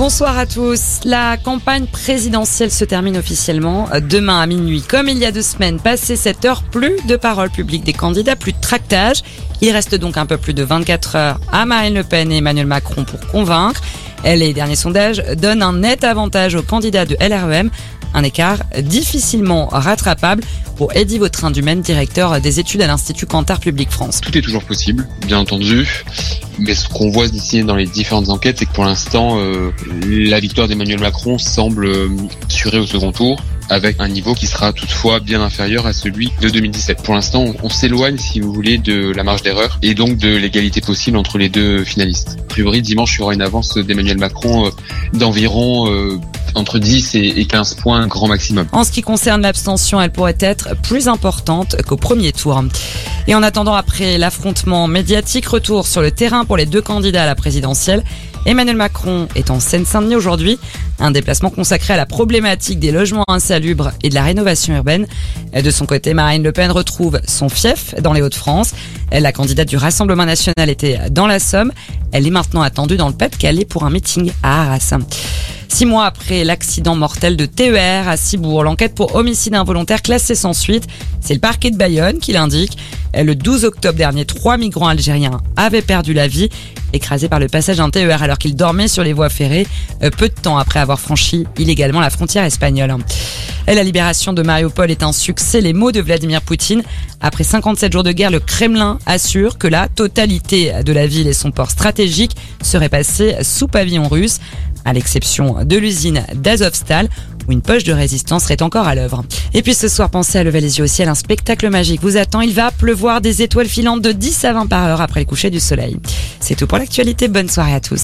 Bonsoir à tous. La campagne présidentielle se termine officiellement demain à minuit. Comme il y a deux semaines, passé cette heure, plus de paroles publiques des candidats, plus de tractage. Il reste donc un peu plus de 24 heures à Marine Le Pen et Emmanuel Macron pour convaincre. Les derniers sondages donnent un net avantage aux candidats de LREM, un écart difficilement rattrapable pour Eddie Vautrin du Maine, directeur des études à l'Institut Cantar Public France. Tout est toujours possible, bien entendu. Mais ce qu'on voit d'ici dans les différentes enquêtes, c'est que pour l'instant, euh, la victoire d'Emmanuel Macron semble euh, assurée au second tour avec un niveau qui sera toutefois bien inférieur à celui de 2017. Pour l'instant, on, s'éloigne, si vous voulez, de la marge d'erreur et donc de l'égalité possible entre les deux finalistes. A priori, dimanche, il y aura une avance d'Emmanuel Macron euh, d'environ euh, entre 10 et 15 points grand maximum. En ce qui concerne l'abstention, elle pourrait être plus importante qu'au premier tour. Et en attendant, après l'affrontement médiatique, retour sur le terrain pour les deux candidats à la présidentielle. Emmanuel Macron est en Seine-Saint-Denis aujourd'hui, un déplacement consacré à la problématique des logements insalubres et de la rénovation urbaine. De son côté, Marine Le Pen retrouve son fief dans les Hauts-de-France. La candidate du Rassemblement national était dans la Somme. Elle est maintenant attendue dans le Pas-de-Calais pour un meeting à Arras. Six mois après l'accident mortel de TER à Cibourg, l'enquête pour homicide involontaire classée sans suite, c'est le parquet de Bayonne qui l'indique. Le 12 octobre dernier, trois migrants algériens avaient perdu la vie, écrasés par le passage d'un TER alors qu'ils dormaient sur les voies ferrées, euh, peu de temps après avoir franchi illégalement la frontière espagnole. Et la libération de Mariupol est un succès, les mots de Vladimir Poutine. Après 57 jours de guerre, le Kremlin assure que la totalité de la ville et son port stratégique serait passée sous pavillon russe à l'exception de l'usine d'Azovstal, où une poche de résistance serait encore à l'œuvre. Et puis ce soir, pensez à lever les yeux au ciel, un spectacle magique vous attend. Il va pleuvoir des étoiles filantes de 10 à 20 par heure après le coucher du soleil. C'est tout pour l'actualité, bonne soirée à tous.